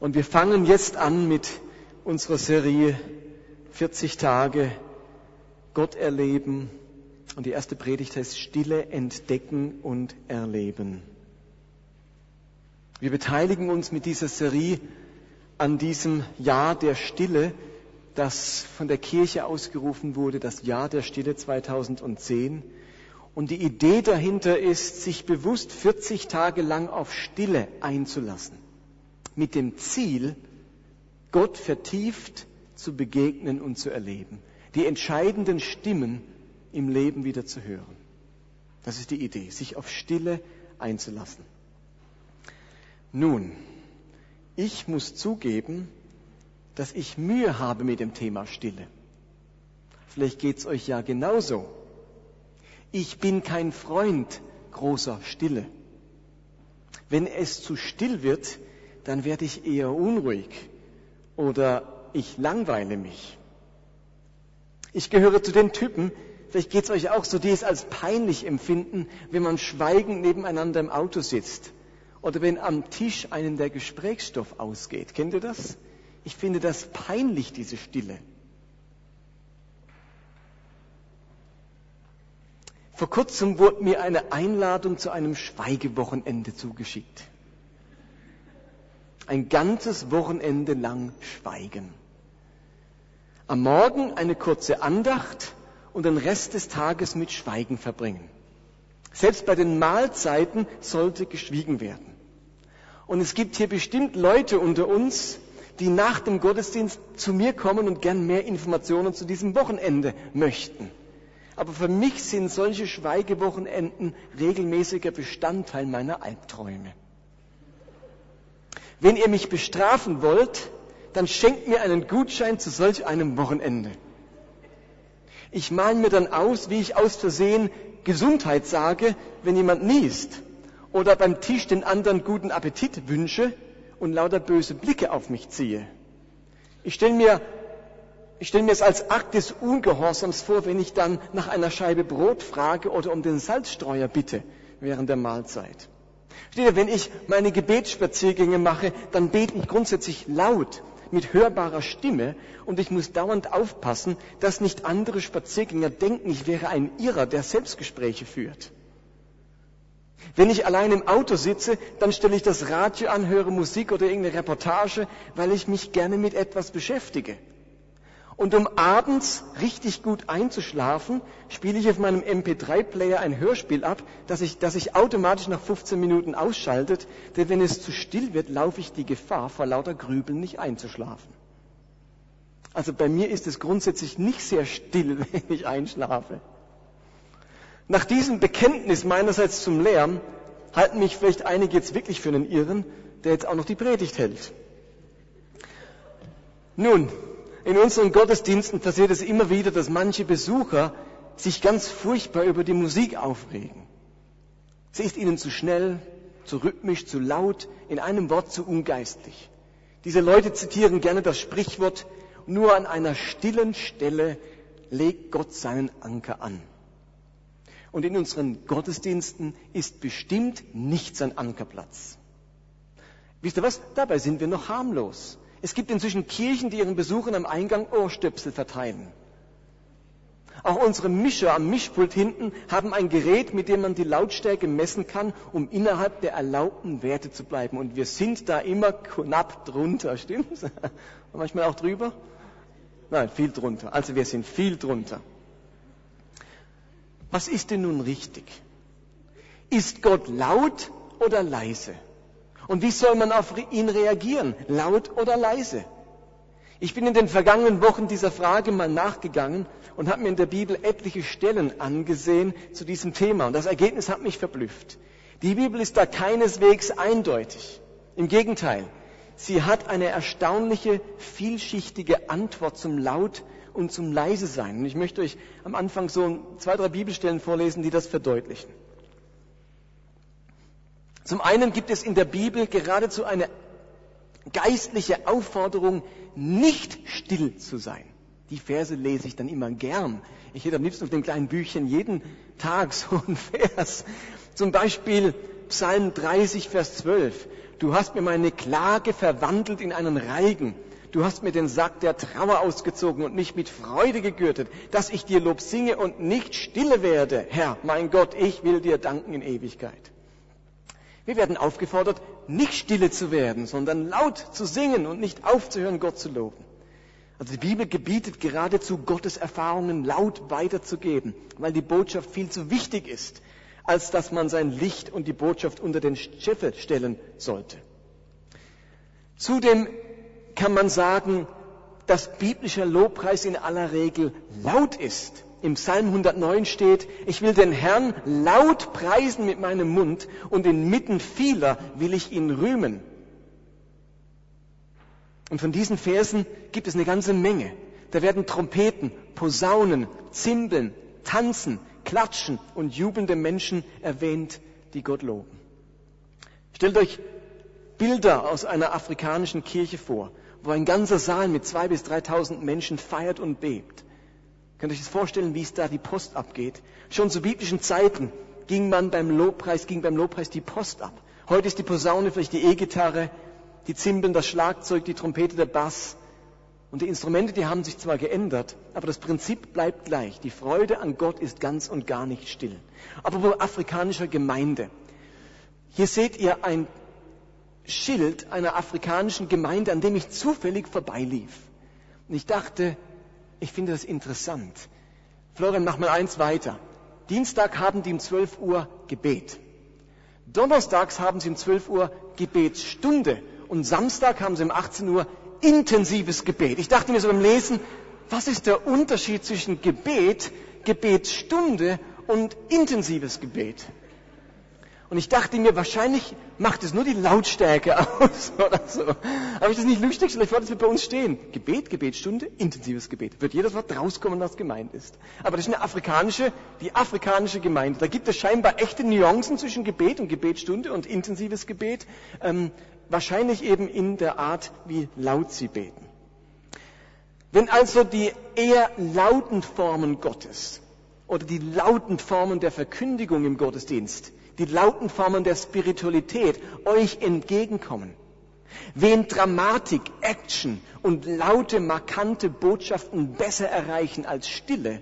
Und wir fangen jetzt an mit unserer Serie 40 Tage Gott erleben. Und die erste Predigt heißt Stille entdecken und erleben. Wir beteiligen uns mit dieser Serie an diesem Jahr der Stille, das von der Kirche ausgerufen wurde, das Jahr der Stille 2010. Und die Idee dahinter ist, sich bewusst 40 Tage lang auf Stille einzulassen, mit dem Ziel, Gott vertieft zu begegnen und zu erleben, die entscheidenden Stimmen im Leben wieder zu hören. Das ist die Idee, sich auf Stille einzulassen. Nun, ich muss zugeben, dass ich Mühe habe mit dem Thema Stille. Vielleicht geht es euch ja genauso. Ich bin kein Freund großer Stille. Wenn es zu still wird, dann werde ich eher unruhig oder ich langweile mich. Ich gehöre zu den Typen, vielleicht geht es euch auch so, die es als peinlich empfinden, wenn man schweigend nebeneinander im Auto sitzt oder wenn am Tisch einem der Gesprächsstoff ausgeht. Kennt ihr das? Ich finde das peinlich, diese Stille. Vor kurzem wurde mir eine Einladung zu einem Schweigewochenende zugeschickt. Ein ganzes Wochenende lang schweigen. Am Morgen eine kurze Andacht und den Rest des Tages mit Schweigen verbringen. Selbst bei den Mahlzeiten sollte geschwiegen werden. Und es gibt hier bestimmt Leute unter uns, die nach dem Gottesdienst zu mir kommen und gern mehr Informationen zu diesem Wochenende möchten. Aber für mich sind solche Schweigewochenenden regelmäßiger Bestandteil meiner Albträume. Wenn ihr mich bestrafen wollt, dann schenkt mir einen Gutschein zu solch einem Wochenende. Ich male mir dann aus, wie ich aus Versehen Gesundheit sage, wenn jemand niest. Oder beim Tisch den anderen guten Appetit wünsche und lauter böse Blicke auf mich ziehe. Ich stelle mir, ich stelle mir es als Akt des Ungehorsams vor, wenn ich dann nach einer Scheibe Brot frage oder um den Salzstreuer bitte während der Mahlzeit. Steht ihr, wenn ich meine Gebetsspaziergänge mache, dann bete ich grundsätzlich laut, mit hörbarer Stimme und ich muss dauernd aufpassen, dass nicht andere Spaziergänger denken, ich wäre ein Irrer, der Selbstgespräche führt. Wenn ich allein im Auto sitze, dann stelle ich das Radio an, höre Musik oder irgendeine Reportage, weil ich mich gerne mit etwas beschäftige. Und um abends richtig gut einzuschlafen, spiele ich auf meinem MP3-Player ein Hörspiel ab, das sich das ich automatisch nach 15 Minuten ausschaltet, denn wenn es zu still wird, laufe ich die Gefahr, vor lauter Grübeln nicht einzuschlafen. Also bei mir ist es grundsätzlich nicht sehr still, wenn ich einschlafe. Nach diesem Bekenntnis meinerseits zum Lärm halten mich vielleicht einige jetzt wirklich für einen Irren, der jetzt auch noch die Predigt hält. Nun, in unseren Gottesdiensten passiert es immer wieder, dass manche Besucher sich ganz furchtbar über die Musik aufregen. Sie ist ihnen zu schnell, zu rhythmisch, zu laut, in einem Wort zu ungeistlich. Diese Leute zitieren gerne das Sprichwort, nur an einer stillen Stelle legt Gott seinen Anker an. Und in unseren Gottesdiensten ist bestimmt nichts ein Ankerplatz. Wisst ihr was? Dabei sind wir noch harmlos. Es gibt inzwischen Kirchen, die ihren Besuchern am Eingang Ohrstöpsel verteilen. Auch unsere Mischer am Mischpult hinten haben ein Gerät, mit dem man die Lautstärke messen kann, um innerhalb der erlaubten Werte zu bleiben. Und wir sind da immer knapp drunter, stimmt's? Manchmal auch drüber? Nein, viel drunter. Also wir sind viel drunter. Was ist denn nun richtig? Ist Gott laut oder leise? Und wie soll man auf ihn reagieren? Laut oder leise? Ich bin in den vergangenen Wochen dieser Frage mal nachgegangen und habe mir in der Bibel etliche Stellen angesehen zu diesem Thema. Und das Ergebnis hat mich verblüfft. Die Bibel ist da keineswegs eindeutig. Im Gegenteil, sie hat eine erstaunliche, vielschichtige Antwort zum Laut und zum leise sein. Und ich möchte euch am Anfang so zwei, drei Bibelstellen vorlesen, die das verdeutlichen. Zum einen gibt es in der Bibel geradezu eine geistliche Aufforderung, nicht still zu sein. Die Verse lese ich dann immer gern. Ich hätte am liebsten auf dem kleinen Büchchen jeden Tag so einen Vers. Zum Beispiel Psalm 30, Vers 12. Du hast mir meine Klage verwandelt in einen Reigen. Du hast mir den Sack der Trauer ausgezogen und mich mit Freude gegürtet, dass ich dir Lob singe und nicht stille werde. Herr, mein Gott, ich will dir danken in Ewigkeit. Wir werden aufgefordert, nicht stille zu werden, sondern laut zu singen und nicht aufzuhören, Gott zu loben. Also die Bibel gebietet geradezu, Gottes Erfahrungen laut weiterzugeben, weil die Botschaft viel zu wichtig ist, als dass man sein Licht und die Botschaft unter den Scheffel stellen sollte. Zudem kann man sagen, dass biblischer Lobpreis in aller Regel laut ist. Im Psalm 109 steht, ich will den Herrn laut preisen mit meinem Mund und inmitten vieler will ich ihn rühmen. Und von diesen Versen gibt es eine ganze Menge. Da werden Trompeten, Posaunen, Zimbeln, Tanzen, Klatschen und jubelnde Menschen erwähnt, die Gott loben. Stellt euch Bilder aus einer afrikanischen Kirche vor, wo ein ganzer Saal mit zwei bis dreitausend Menschen feiert und bebt. Könnt ihr euch das vorstellen, wie es da die Post abgeht? Schon zu biblischen Zeiten ging man beim Lobpreis, ging beim Lobpreis die Post ab. Heute ist die Posaune vielleicht die E-Gitarre, die Zimbeln das Schlagzeug, die Trompete der Bass. Und die Instrumente, die haben sich zwar geändert, aber das Prinzip bleibt gleich. Die Freude an Gott ist ganz und gar nicht still. Aber wo afrikanischer Gemeinde. Hier seht ihr ein Schild einer afrikanischen Gemeinde, an dem ich zufällig vorbeilief. Und ich dachte, ich finde das interessant. Florian, mach mal eins weiter. Dienstag haben die um 12 Uhr Gebet. Donnerstags haben sie um 12 Uhr Gebetsstunde. Und Samstag haben sie um 18 Uhr intensives Gebet. Ich dachte mir so beim Lesen, was ist der Unterschied zwischen Gebet, Gebetsstunde und intensives Gebet? Und ich dachte mir, wahrscheinlich macht es nur die Lautstärke aus oder so. Aber ich das nicht lustig, vielleicht war das bei uns stehen. Gebet, Gebetsstunde, intensives Gebet. Wird jedes Wort rauskommen, was gemeint ist. Aber das ist eine afrikanische, die afrikanische Gemeinde. Da gibt es scheinbar echte Nuancen zwischen Gebet und Gebetsstunde und intensives Gebet. Ähm, wahrscheinlich eben in der Art, wie laut sie beten. Wenn also die eher lauten Formen Gottes oder die lauten Formen der Verkündigung im Gottesdienst die lauten Formen der Spiritualität euch entgegenkommen. Wen Dramatik, Action und laute, markante Botschaften besser erreichen als Stille,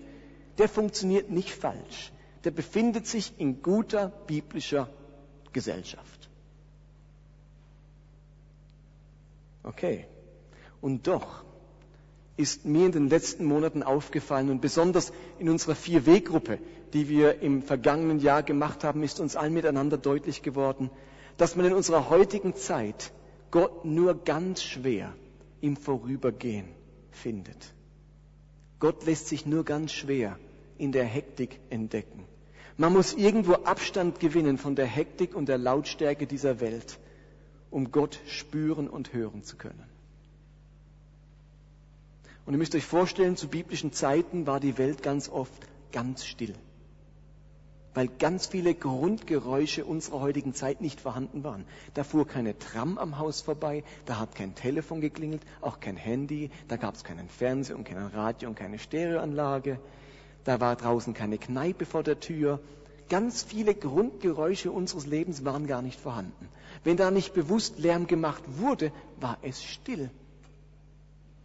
der funktioniert nicht falsch. Der befindet sich in guter biblischer Gesellschaft. Okay. Und doch ist mir in den letzten Monaten aufgefallen und besonders in unserer Vier-W-Gruppe, die wir im vergangenen Jahr gemacht haben, ist uns allen miteinander deutlich geworden, dass man in unserer heutigen Zeit Gott nur ganz schwer im Vorübergehen findet. Gott lässt sich nur ganz schwer in der Hektik entdecken. Man muss irgendwo Abstand gewinnen von der Hektik und der Lautstärke dieser Welt, um Gott spüren und hören zu können. Und ihr müsst euch vorstellen, zu biblischen Zeiten war die Welt ganz oft ganz still. Weil ganz viele Grundgeräusche unserer heutigen Zeit nicht vorhanden waren. Da fuhr keine Tram am Haus vorbei, da hat kein Telefon geklingelt, auch kein Handy, da gab es keinen Fernseher und kein Radio und keine Stereoanlage, da war draußen keine Kneipe vor der Tür. Ganz viele Grundgeräusche unseres Lebens waren gar nicht vorhanden. Wenn da nicht bewusst Lärm gemacht wurde, war es still.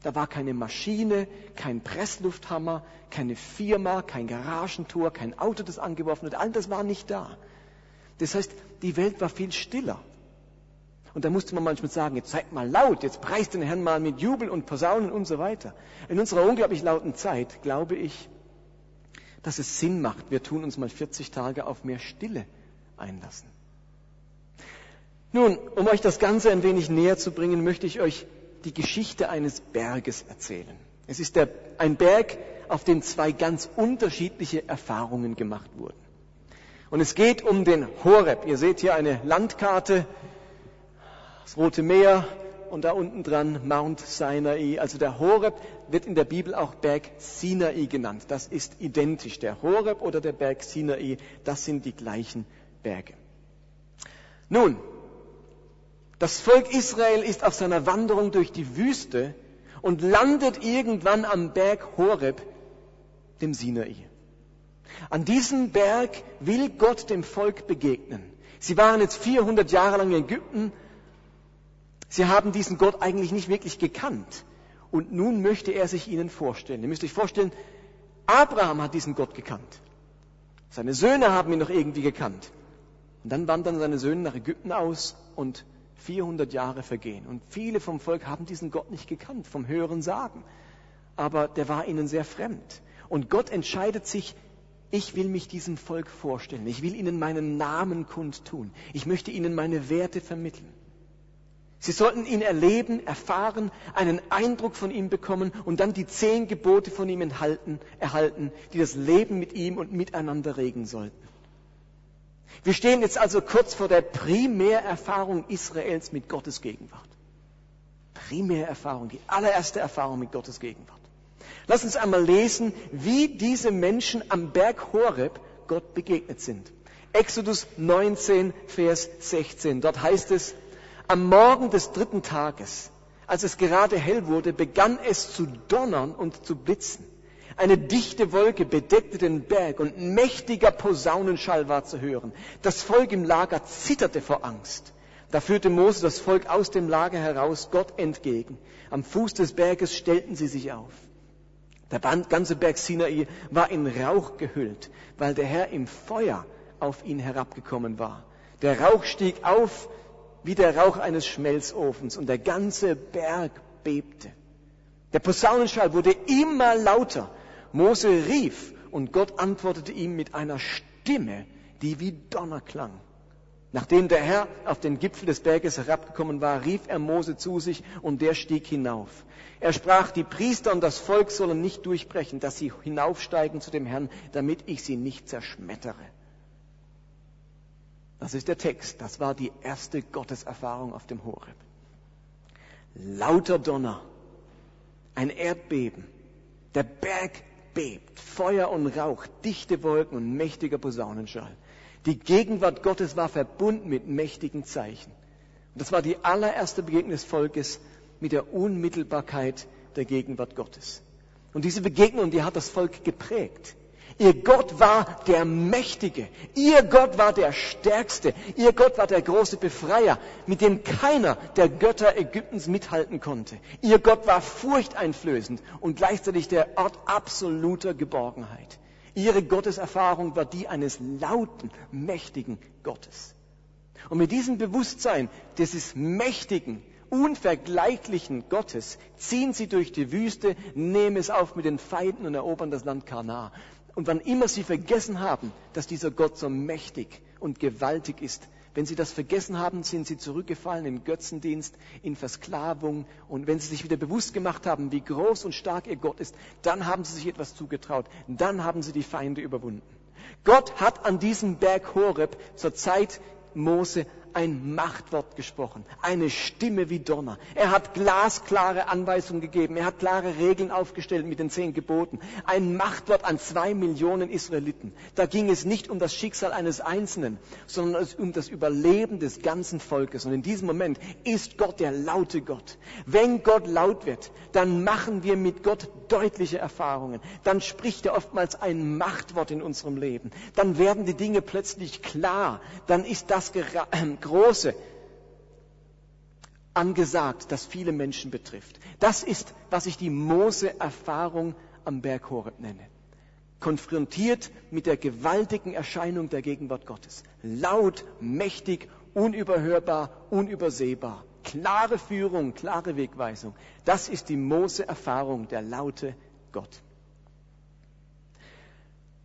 Da war keine Maschine, kein Presslufthammer, keine Firma, kein Garagentor, kein Auto, das angeworfen wird. All das war nicht da. Das heißt, die Welt war viel stiller. Und da musste man manchmal sagen, jetzt seid mal laut, jetzt preist den Herrn mal mit Jubel und Posaunen und so weiter. In unserer unglaublich lauten Zeit glaube ich, dass es Sinn macht, wir tun uns mal 40 Tage auf mehr Stille einlassen. Nun, um euch das Ganze ein wenig näher zu bringen, möchte ich euch die Geschichte eines Berges erzählen. Es ist der, ein Berg, auf dem zwei ganz unterschiedliche Erfahrungen gemacht wurden. Und es geht um den Horeb. Ihr seht hier eine Landkarte, das Rote Meer und da unten dran Mount Sinai. Also der Horeb wird in der Bibel auch Berg Sinai genannt. Das ist identisch. Der Horeb oder der Berg Sinai, das sind die gleichen Berge. Nun, das Volk Israel ist auf seiner Wanderung durch die Wüste und landet irgendwann am Berg Horeb, dem Sinai. An diesem Berg will Gott dem Volk begegnen. Sie waren jetzt 400 Jahre lang in Ägypten Sie haben diesen Gott eigentlich nicht wirklich gekannt. Und nun möchte er sich ihnen vorstellen. Ihr müsst euch vorstellen, Abraham hat diesen Gott gekannt. Seine Söhne haben ihn noch irgendwie gekannt. Und dann wandern seine Söhne nach Ägypten aus und 400 Jahre vergehen. Und viele vom Volk haben diesen Gott nicht gekannt, vom Hören sagen. Aber der war ihnen sehr fremd. Und Gott entscheidet sich, ich will mich diesem Volk vorstellen. Ich will ihnen meinen Namen kundtun. Ich möchte ihnen meine Werte vermitteln. Sie sollten ihn erleben, erfahren, einen Eindruck von ihm bekommen und dann die zehn Gebote von ihm enthalten, erhalten, die das Leben mit ihm und miteinander regeln sollten. Wir stehen jetzt also kurz vor der Primärerfahrung Israels mit Gottes Gegenwart. Primärerfahrung, die allererste Erfahrung mit Gottes Gegenwart. Lass uns einmal lesen, wie diese Menschen am Berg Horeb Gott begegnet sind. Exodus 19, Vers 16. Dort heißt es, am Morgen des dritten Tages, als es gerade hell wurde, begann es zu donnern und zu blitzen. Eine dichte Wolke bedeckte den Berg und mächtiger Posaunenschall war zu hören. Das Volk im Lager zitterte vor Angst. Da führte Mose das Volk aus dem Lager heraus Gott entgegen. Am Fuß des Berges stellten sie sich auf. Der ganze Berg Sinai war in Rauch gehüllt, weil der Herr im Feuer auf ihn herabgekommen war. Der Rauch stieg auf wie der Rauch eines Schmelzofens und der ganze Berg bebte. Der Posaunenschall wurde immer lauter. Mose rief und Gott antwortete ihm mit einer Stimme, die wie Donner klang. Nachdem der Herr auf den Gipfel des Berges herabgekommen war, rief er Mose zu sich und der stieg hinauf. Er sprach, die Priester und das Volk sollen nicht durchbrechen, dass sie hinaufsteigen zu dem Herrn, damit ich sie nicht zerschmettere. Das ist der Text. Das war die erste Gotteserfahrung auf dem Horeb. Lauter Donner, ein Erdbeben, der Berg bebt, Feuer und Rauch, dichte Wolken und mächtiger Posaunenschall. Die Gegenwart Gottes war verbunden mit mächtigen Zeichen. Und das war die allererste Begegnung des Volkes mit der Unmittelbarkeit der Gegenwart Gottes. Und diese Begegnung, die hat das Volk geprägt. Ihr Gott war der Mächtige. Ihr Gott war der Stärkste. Ihr Gott war der große Befreier, mit dem keiner der Götter Ägyptens mithalten konnte. Ihr Gott war furchteinflößend und gleichzeitig der Ort absoluter Geborgenheit. Ihre Gotteserfahrung war die eines lauten, mächtigen Gottes. Und mit diesem Bewusstsein dieses mächtigen, unvergleichlichen Gottes ziehen sie durch die Wüste, nehmen es auf mit den Feinden und erobern das Land Kana. Und wann immer sie vergessen haben, dass dieser Gott so mächtig und gewaltig ist, wenn sie das vergessen haben, sind sie zurückgefallen in Götzendienst, in Versklavung. Und wenn sie sich wieder bewusst gemacht haben, wie groß und stark ihr Gott ist, dann haben sie sich etwas zugetraut. Dann haben sie die Feinde überwunden. Gott hat an diesem Berg Horeb zur Zeit Mose ein Machtwort gesprochen, eine Stimme wie Donner. Er hat glasklare Anweisungen gegeben, er hat klare Regeln aufgestellt mit den zehn Geboten. Ein Machtwort an zwei Millionen Israeliten. Da ging es nicht um das Schicksal eines Einzelnen, sondern um das Überleben des ganzen Volkes. Und in diesem Moment ist Gott der laute Gott. Wenn Gott laut wird, dann machen wir mit Gott deutliche Erfahrungen. Dann spricht er oftmals ein Machtwort in unserem Leben. Dann werden die Dinge plötzlich klar. Dann ist das Große angesagt, das viele Menschen betrifft. Das ist, was ich die Mose-Erfahrung am Berg Horeb nenne. Konfrontiert mit der gewaltigen Erscheinung der Gegenwart Gottes. Laut, mächtig, unüberhörbar, unübersehbar. Klare Führung, klare Wegweisung. Das ist die Mose-Erfahrung, der laute Gott.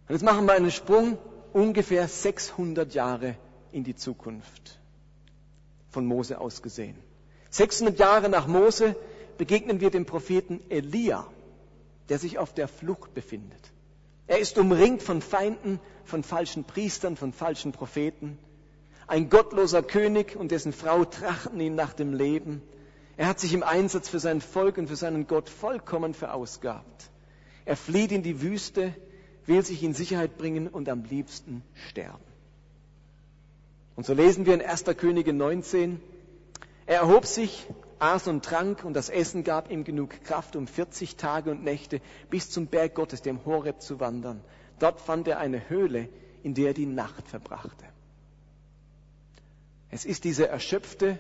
Und jetzt machen wir einen Sprung ungefähr 600 Jahre in die Zukunft von Mose aus gesehen. 600 Jahre nach Mose begegnen wir dem Propheten Elia, der sich auf der Flucht befindet. Er ist umringt von Feinden, von falschen Priestern, von falschen Propheten. Ein gottloser König und dessen Frau trachten ihn nach dem Leben. Er hat sich im Einsatz für sein Volk und für seinen Gott vollkommen verausgabt. Er flieht in die Wüste, will sich in Sicherheit bringen und am liebsten sterben. Und so lesen wir in 1. Könige 19, er erhob sich, aß und trank und das Essen gab ihm genug Kraft, um 40 Tage und Nächte bis zum Berg Gottes, dem Horeb, zu wandern. Dort fand er eine Höhle, in der er die Nacht verbrachte. Es ist diese erschöpfte,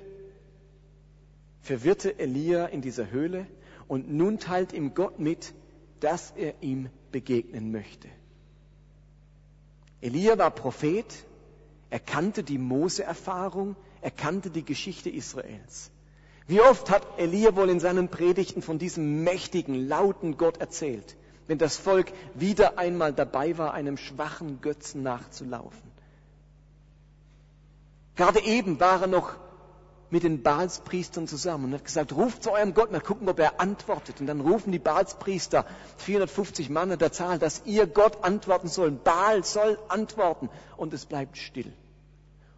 verwirrte Elia in dieser Höhle und nun teilt ihm Gott mit, dass er ihm begegnen möchte. Elia war Prophet, er kannte die Mose-Erfahrung, er kannte die Geschichte Israels. Wie oft hat Elia wohl in seinen Predigten von diesem mächtigen, lauten Gott erzählt, wenn das Volk wieder einmal dabei war, einem schwachen Götzen nachzulaufen. Gerade eben war er noch mit den Baalspriestern zusammen und hat gesagt, ruft zu eurem Gott, mal gucken, ob er antwortet. Und dann rufen die Baalspriester, 450 Mann an der Zahl, dass ihr Gott antworten sollen. Baal soll antworten. Und es bleibt still.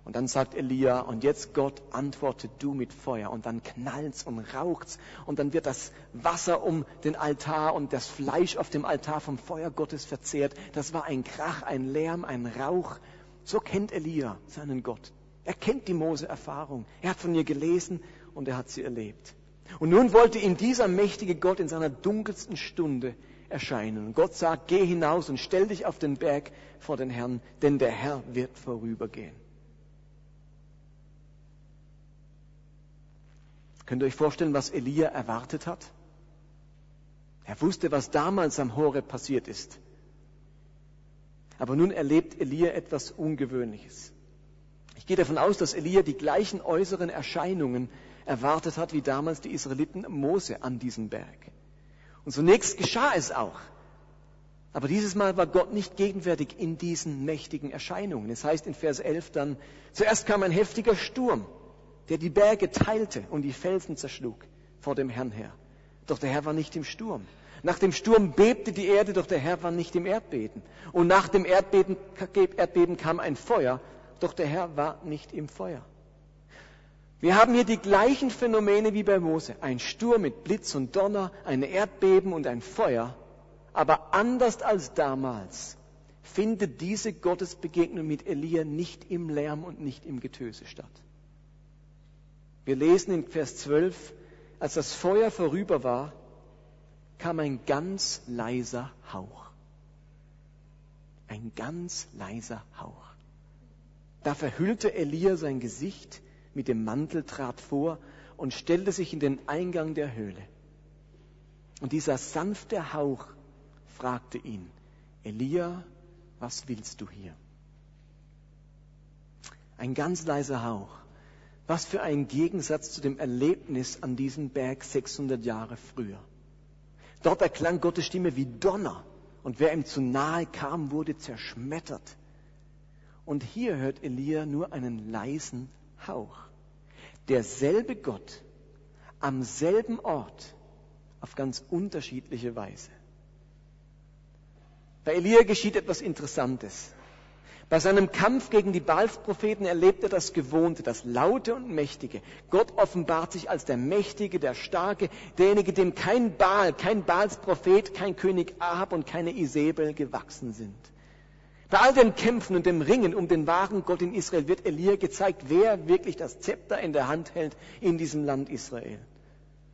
Und dann sagt Elia, und jetzt Gott, antworte du mit Feuer. Und dann knallt's und raucht's. Und dann wird das Wasser um den Altar und das Fleisch auf dem Altar vom Feuer Gottes verzehrt. Das war ein Krach, ein Lärm, ein Rauch. So kennt Elia seinen Gott. Er kennt die Mose-Erfahrung. Er hat von ihr gelesen und er hat sie erlebt. Und nun wollte ihm dieser mächtige Gott in seiner dunkelsten Stunde erscheinen. Und Gott sagt, geh hinaus und stell dich auf den Berg vor den Herrn, denn der Herr wird vorübergehen. Könnt ihr euch vorstellen, was Elia erwartet hat? Er wusste, was damals am Horeb passiert ist. Aber nun erlebt Elia etwas Ungewöhnliches. Ich gehe davon aus, dass Elia die gleichen äußeren Erscheinungen erwartet hat, wie damals die Israeliten Mose an diesem Berg. Und zunächst geschah es auch. Aber dieses Mal war Gott nicht gegenwärtig in diesen mächtigen Erscheinungen. Es heißt in Vers 11 dann, zuerst kam ein heftiger Sturm, der die Berge teilte und die Felsen zerschlug vor dem Herrn her. Doch der Herr war nicht im Sturm. Nach dem Sturm bebte die Erde, doch der Herr war nicht im Erdbeben. Und nach dem Erdbeben, Erdbeben kam ein Feuer, doch der Herr war nicht im Feuer. Wir haben hier die gleichen Phänomene wie bei Mose. Ein Sturm mit Blitz und Donner, ein Erdbeben und ein Feuer. Aber anders als damals findet diese Gottesbegegnung mit Elia nicht im Lärm und nicht im Getöse statt. Wir lesen in Vers 12, als das Feuer vorüber war, kam ein ganz leiser Hauch. Ein ganz leiser Hauch. Da verhüllte Elia sein Gesicht mit dem Mantel, trat vor und stellte sich in den Eingang der Höhle. Und dieser sanfte Hauch fragte ihn, Elia, was willst du hier? Ein ganz leiser Hauch. Was für ein Gegensatz zu dem Erlebnis an diesem Berg 600 Jahre früher. Dort erklang Gottes Stimme wie Donner und wer ihm zu nahe kam, wurde zerschmettert. Und hier hört Elia nur einen leisen Hauch. Derselbe Gott am selben Ort auf ganz unterschiedliche Weise. Bei Elia geschieht etwas Interessantes. Bei seinem Kampf gegen die Baalspropheten erlebt er das Gewohnte, das Laute und Mächtige. Gott offenbart sich als der Mächtige, der Starke, derjenige, dem kein Baal, kein Baalsprophet, kein König Ahab und keine Isabel gewachsen sind. Bei all den Kämpfen und dem Ringen um den wahren Gott in Israel wird Elia gezeigt, wer wirklich das Zepter in der Hand hält in diesem Land Israel.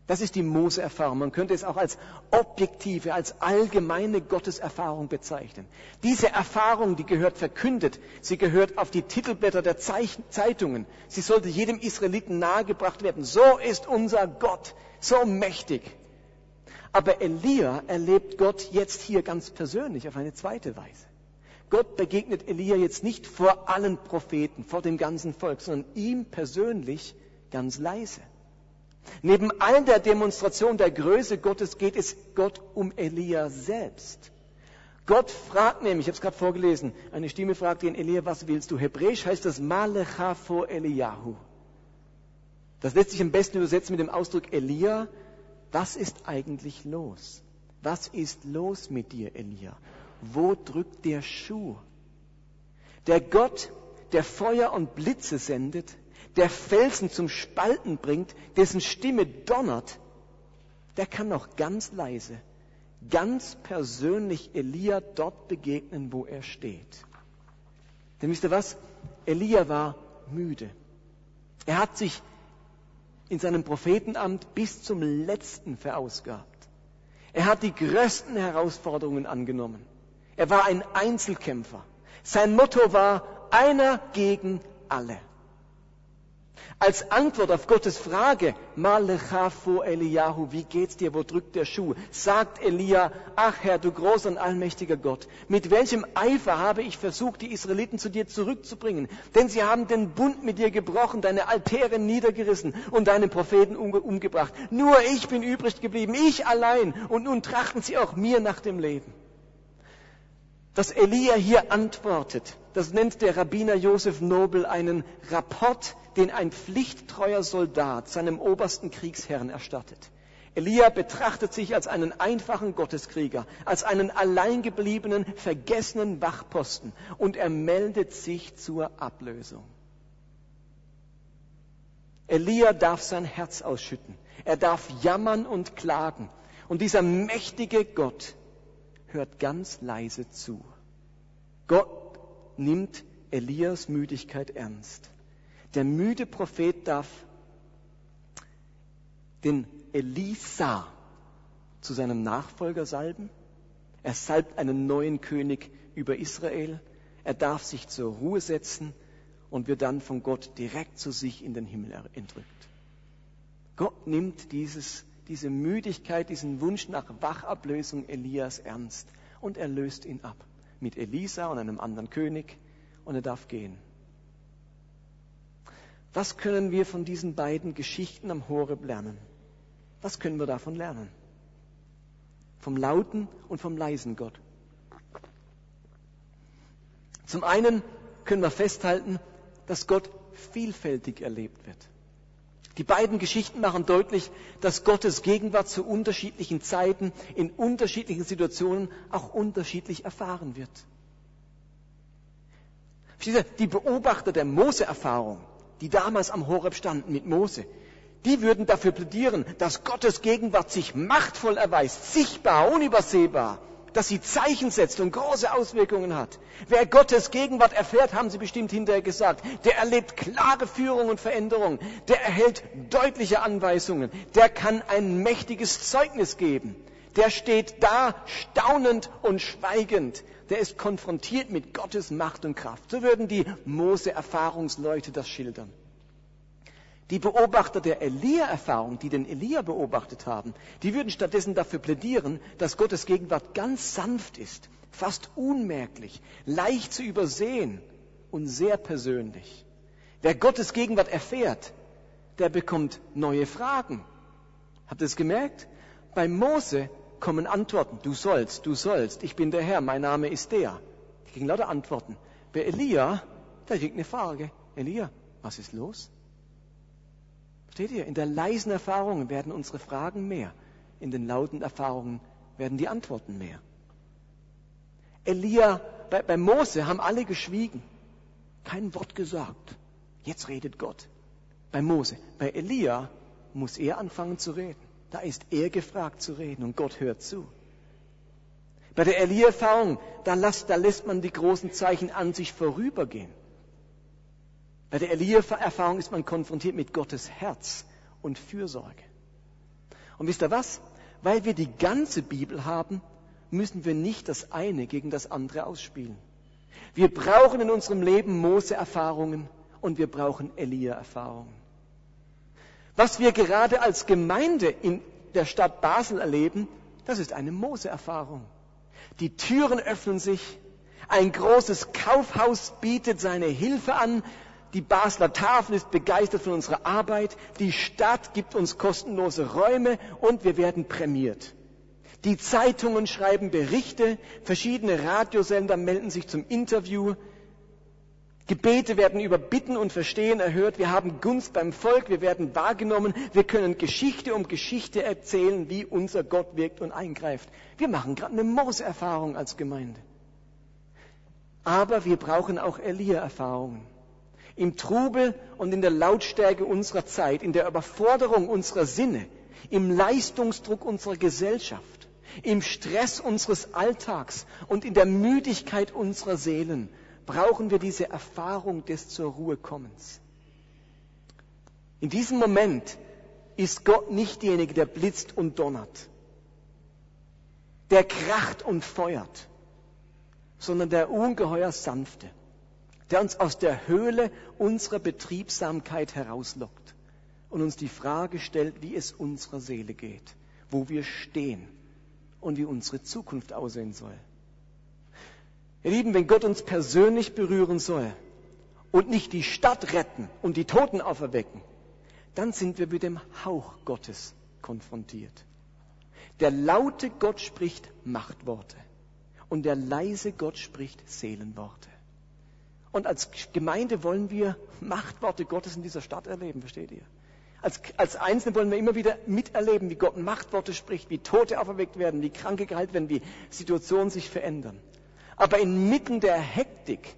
Das ist die Mose-Erfahrung. Man könnte es auch als objektive, als allgemeine Gotteserfahrung bezeichnen. Diese Erfahrung, die gehört verkündet. Sie gehört auf die Titelblätter der Zeitungen. Sie sollte jedem Israeliten nahegebracht werden. So ist unser Gott. So mächtig. Aber Elia erlebt Gott jetzt hier ganz persönlich auf eine zweite Weise. Gott begegnet Elia jetzt nicht vor allen Propheten, vor dem ganzen Volk, sondern ihm persönlich ganz leise. Neben all der Demonstration der Größe Gottes geht es Gott um Elia selbst. Gott fragt nämlich, ich habe es gerade vorgelesen, eine Stimme fragt ihn, Elia, was willst du? Hebräisch heißt das Malecha vor Eliyahu. Das lässt sich am besten übersetzen mit dem Ausdruck Elia. Was ist eigentlich los? Was ist los mit dir, Elia? Wo drückt der Schuh? Der Gott, der Feuer und Blitze sendet, der Felsen zum Spalten bringt, dessen Stimme donnert, der kann noch ganz leise, ganz persönlich Elia dort begegnen, wo er steht. Denn wisst ihr was? Elia war müde. Er hat sich in seinem Prophetenamt bis zum letzten verausgabt. Er hat die größten Herausforderungen angenommen. Er war ein Einzelkämpfer. Sein Motto war einer gegen alle. Als Antwort auf Gottes Frage, Malechafu Eliyahu, wie geht's dir, wo drückt der Schuh? Sagt Elia, ach Herr, du großer und allmächtiger Gott, mit welchem Eifer habe ich versucht, die Israeliten zu dir zurückzubringen? Denn sie haben den Bund mit dir gebrochen, deine Altäre niedergerissen und deine Propheten umgebracht. Nur ich bin übrig geblieben, ich allein, und nun trachten sie auch mir nach dem Leben. Dass Elia hier antwortet, das nennt der Rabbiner Josef Nobel einen Rapport, den ein pflichttreuer Soldat seinem obersten Kriegsherrn erstattet. Elia betrachtet sich als einen einfachen Gotteskrieger, als einen alleingebliebenen, vergessenen Wachposten und er meldet sich zur Ablösung. Elia darf sein Herz ausschütten. Er darf jammern und klagen. Und dieser mächtige Gott hört ganz leise zu. Gott nimmt Elias Müdigkeit ernst. Der müde Prophet darf den Elisa zu seinem Nachfolger salben. Er salbt einen neuen König über Israel. Er darf sich zur Ruhe setzen und wird dann von Gott direkt zu sich in den Himmel entrückt. Gott nimmt dieses, diese Müdigkeit, diesen Wunsch nach Wachablösung Elias ernst und er löst ihn ab mit Elisa und einem anderen König und er darf gehen. Was können wir von diesen beiden Geschichten am Horeb lernen? Was können wir davon lernen? Vom lauten und vom leisen Gott. Zum einen können wir festhalten, dass Gott vielfältig erlebt wird. Die beiden Geschichten machen deutlich, dass Gottes Gegenwart zu unterschiedlichen Zeiten, in unterschiedlichen Situationen auch unterschiedlich erfahren wird. Die Beobachter der Mose-Erfahrung, die damals am Horeb standen mit Mose, die würden dafür plädieren, dass Gottes Gegenwart sich machtvoll erweist, sichtbar, unübersehbar, dass sie Zeichen setzt und große Auswirkungen hat. Wer Gottes Gegenwart erfährt, haben sie bestimmt hinterher gesagt, der erlebt klare Führung und Veränderung, der erhält deutliche Anweisungen, der kann ein mächtiges Zeugnis geben, der steht da staunend und schweigend, der ist konfrontiert mit Gottes Macht und Kraft. So würden die Mose-Erfahrungsleute das schildern. Die Beobachter der Elia-Erfahrung, die den Elia beobachtet haben, die würden stattdessen dafür plädieren, dass Gottes Gegenwart ganz sanft ist, fast unmerklich, leicht zu übersehen und sehr persönlich. Wer Gottes Gegenwart erfährt, der bekommt neue Fragen. Habt ihr es gemerkt? Bei Mose kommen Antworten. Du sollst, du sollst, ich bin der Herr, mein Name ist der. Die kriegen lauter Antworten. Bei Elia, der kriegt eine Frage. Elia, was ist los? Versteht ihr? In der leisen Erfahrung werden unsere Fragen mehr. In den lauten Erfahrungen werden die Antworten mehr. Elia, bei, bei Mose haben alle geschwiegen. Kein Wort gesagt. Jetzt redet Gott. Bei Mose. Bei Elia muss er anfangen zu reden. Da ist er gefragt zu reden und Gott hört zu. Bei der Elia-Erfahrung, da, da lässt man die großen Zeichen an sich vorübergehen. Bei der Elia-Erfahrung ist man konfrontiert mit Gottes Herz und Fürsorge. Und wisst ihr was? Weil wir die ganze Bibel haben, müssen wir nicht das eine gegen das andere ausspielen. Wir brauchen in unserem Leben Mose-Erfahrungen und wir brauchen Elia-Erfahrungen. Was wir gerade als Gemeinde in der Stadt Basel erleben, das ist eine Mose-Erfahrung. Die Türen öffnen sich, ein großes Kaufhaus bietet seine Hilfe an, die Basler Tafel ist begeistert von unserer Arbeit. Die Stadt gibt uns kostenlose Räume und wir werden prämiert. Die Zeitungen schreiben Berichte, verschiedene Radiosender melden sich zum Interview. Gebete werden über Bitten und Verstehen erhört. Wir haben Gunst beim Volk, wir werden wahrgenommen. Wir können Geschichte um Geschichte erzählen, wie unser Gott wirkt und eingreift. Wir machen gerade eine Mose-Erfahrung als Gemeinde. Aber wir brauchen auch Elia-Erfahrungen im Trubel und in der Lautstärke unserer Zeit, in der Überforderung unserer Sinne, im Leistungsdruck unserer Gesellschaft, im Stress unseres Alltags und in der Müdigkeit unserer Seelen brauchen wir diese Erfahrung des zur Ruhe kommens. In diesem Moment ist Gott nicht derjenige, der blitzt und donnert, der kracht und feuert, sondern der ungeheuer sanfte, der uns aus der Höhle unserer Betriebsamkeit herauslockt und uns die Frage stellt, wie es unserer Seele geht, wo wir stehen und wie unsere Zukunft aussehen soll. Ihr Lieben, wenn Gott uns persönlich berühren soll und nicht die Stadt retten und die Toten auferwecken, dann sind wir mit dem Hauch Gottes konfrontiert. Der laute Gott spricht Machtworte und der leise Gott spricht Seelenworte. Und als Gemeinde wollen wir Machtworte Gottes in dieser Stadt erleben, versteht ihr? Als, als Einzelne wollen wir immer wieder miterleben, wie Gott Machtworte spricht, wie Tote auferweckt werden, wie Kranke geheilt werden, wie Situationen sich verändern. Aber inmitten der Hektik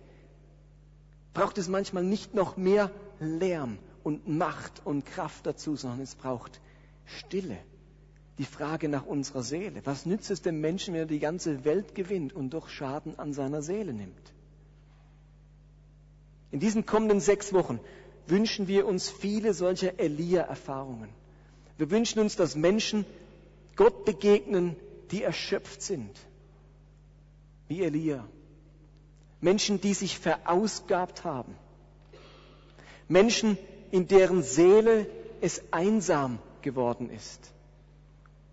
braucht es manchmal nicht noch mehr Lärm und Macht und Kraft dazu, sondern es braucht Stille. Die Frage nach unserer Seele. Was nützt es dem Menschen, wenn er die ganze Welt gewinnt und doch Schaden an seiner Seele nimmt? In diesen kommenden sechs Wochen wünschen wir uns viele solcher Elia-Erfahrungen. Wir wünschen uns, dass Menschen Gott begegnen, die erschöpft sind, wie Elia. Menschen, die sich verausgabt haben. Menschen, in deren Seele es einsam geworden ist,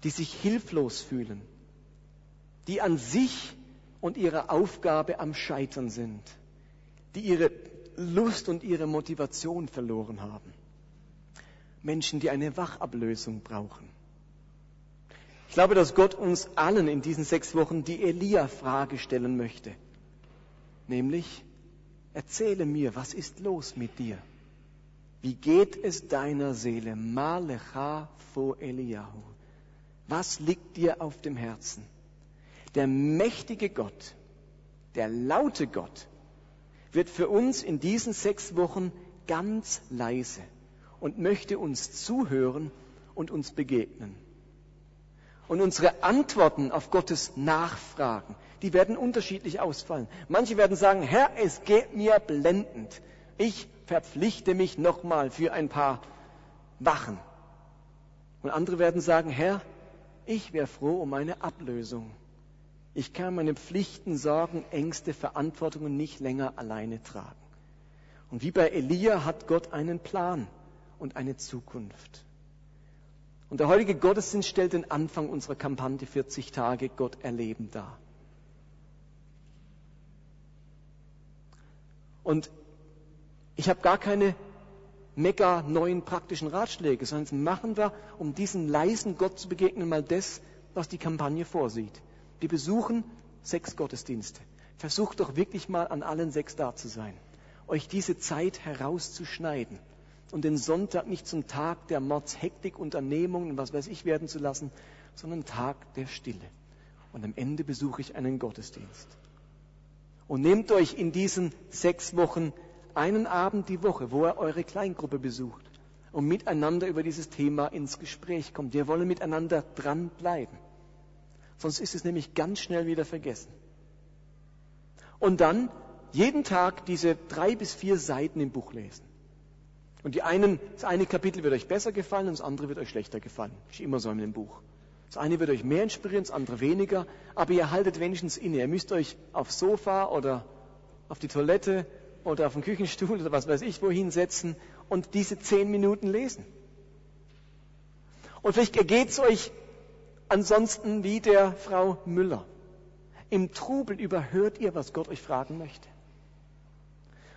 die sich hilflos fühlen, die an sich und ihrer Aufgabe am Scheitern sind, die ihre Lust und ihre Motivation verloren haben. Menschen, die eine Wachablösung brauchen. Ich glaube, dass Gott uns allen in diesen sechs Wochen die Elia-Frage stellen möchte. Nämlich, erzähle mir, was ist los mit dir? Wie geht es deiner Seele? Malecha fo Eliyahu. Was liegt dir auf dem Herzen? Der mächtige Gott, der laute Gott, wird für uns in diesen sechs Wochen ganz leise und möchte uns zuhören und uns begegnen. Und unsere Antworten auf Gottes Nachfragen, die werden unterschiedlich ausfallen. Manche werden sagen, Herr, es geht mir blendend. Ich verpflichte mich nochmal für ein paar Wachen. Und andere werden sagen, Herr, ich wäre froh um eine Ablösung. Ich kann meine Pflichten, Sorgen, Ängste, Verantwortungen nicht länger alleine tragen. Und wie bei Elia hat Gott einen Plan und eine Zukunft. Und der heutige Gottesdienst stellt den Anfang unserer Kampagne 40 Tage Gott erleben dar. Und ich habe gar keine mega neuen praktischen Ratschläge, sondern machen wir, um diesen leisen Gott zu begegnen, mal das, was die Kampagne vorsieht. Wir besuchen sechs Gottesdienste. Versucht doch wirklich mal an allen sechs da zu sein. Euch diese Zeit herauszuschneiden und den Sonntag nicht zum Tag der Mordshektik, Unternehmungen und was weiß ich werden zu lassen, sondern Tag der Stille. Und am Ende besuche ich einen Gottesdienst. Und nehmt euch in diesen sechs Wochen einen Abend die Woche, wo ihr eure Kleingruppe besucht und miteinander über dieses Thema ins Gespräch kommt. Wir wollen miteinander dranbleiben. Sonst ist es nämlich ganz schnell wieder vergessen. Und dann jeden Tag diese drei bis vier Seiten im Buch lesen. Und die einen, das eine Kapitel wird euch besser gefallen und das andere wird euch schlechter gefallen. Ist immer so in dem Buch. Das eine wird euch mehr inspirieren, das andere weniger. Aber ihr haltet wenigstens inne. Ihr müsst euch aufs Sofa oder auf die Toilette oder auf den Küchenstuhl oder was weiß ich wohin setzen und diese zehn Minuten lesen. Und vielleicht ergeht es euch ansonsten wie der Frau Müller. Im Trubel überhört ihr, was Gott euch fragen möchte.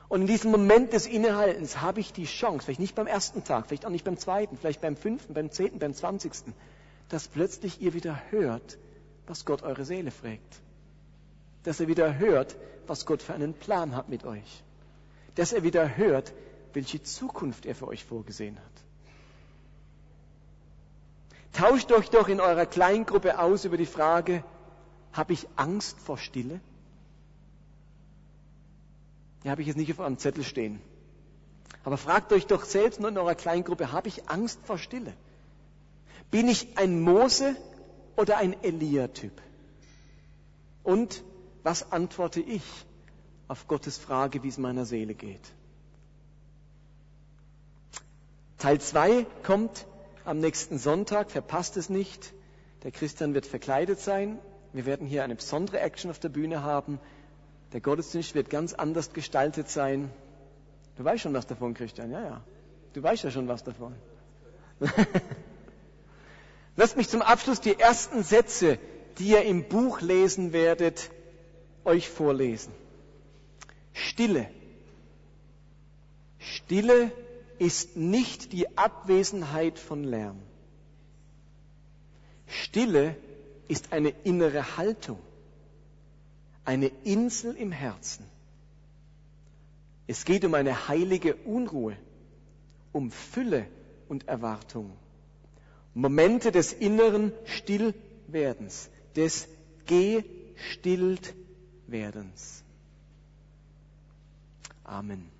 Und in diesem Moment des Innehaltens habe ich die Chance, vielleicht nicht beim ersten Tag, vielleicht auch nicht beim zweiten, vielleicht beim fünften, beim zehnten, beim zwanzigsten, dass plötzlich ihr wieder hört, was Gott eure Seele fragt. Dass ihr wieder hört, was Gott für einen Plan hat mit euch. Dass ihr wieder hört, welche Zukunft er für euch vorgesehen hat. Tauscht euch doch in eurer Kleingruppe aus über die Frage, habe ich Angst vor Stille? Ja, habe ich jetzt nicht auf eurem Zettel stehen. Aber fragt euch doch selbst nur in eurer Kleingruppe, habe ich Angst vor Stille? Bin ich ein Mose oder ein Elia-Typ? Und was antworte ich auf Gottes Frage, wie es meiner Seele geht? Teil 2 kommt am nächsten Sonntag. Verpasst es nicht. Der Christian wird verkleidet sein. Wir werden hier eine besondere Action auf der Bühne haben. Der Gottesdienst wird ganz anders gestaltet sein. Du weißt schon was davon, Christian, ja, ja. Du weißt ja schon was davon. Lasst mich zum Abschluss die ersten Sätze, die ihr im Buch lesen werdet, euch vorlesen. Stille. Stille ist nicht die Abwesenheit von Lärm. Stille ist eine innere Haltung, eine Insel im Herzen. Es geht um eine heilige Unruhe, um Fülle und Erwartung. Momente des inneren Stillwerdens, des Gestilltwerdens. Amen.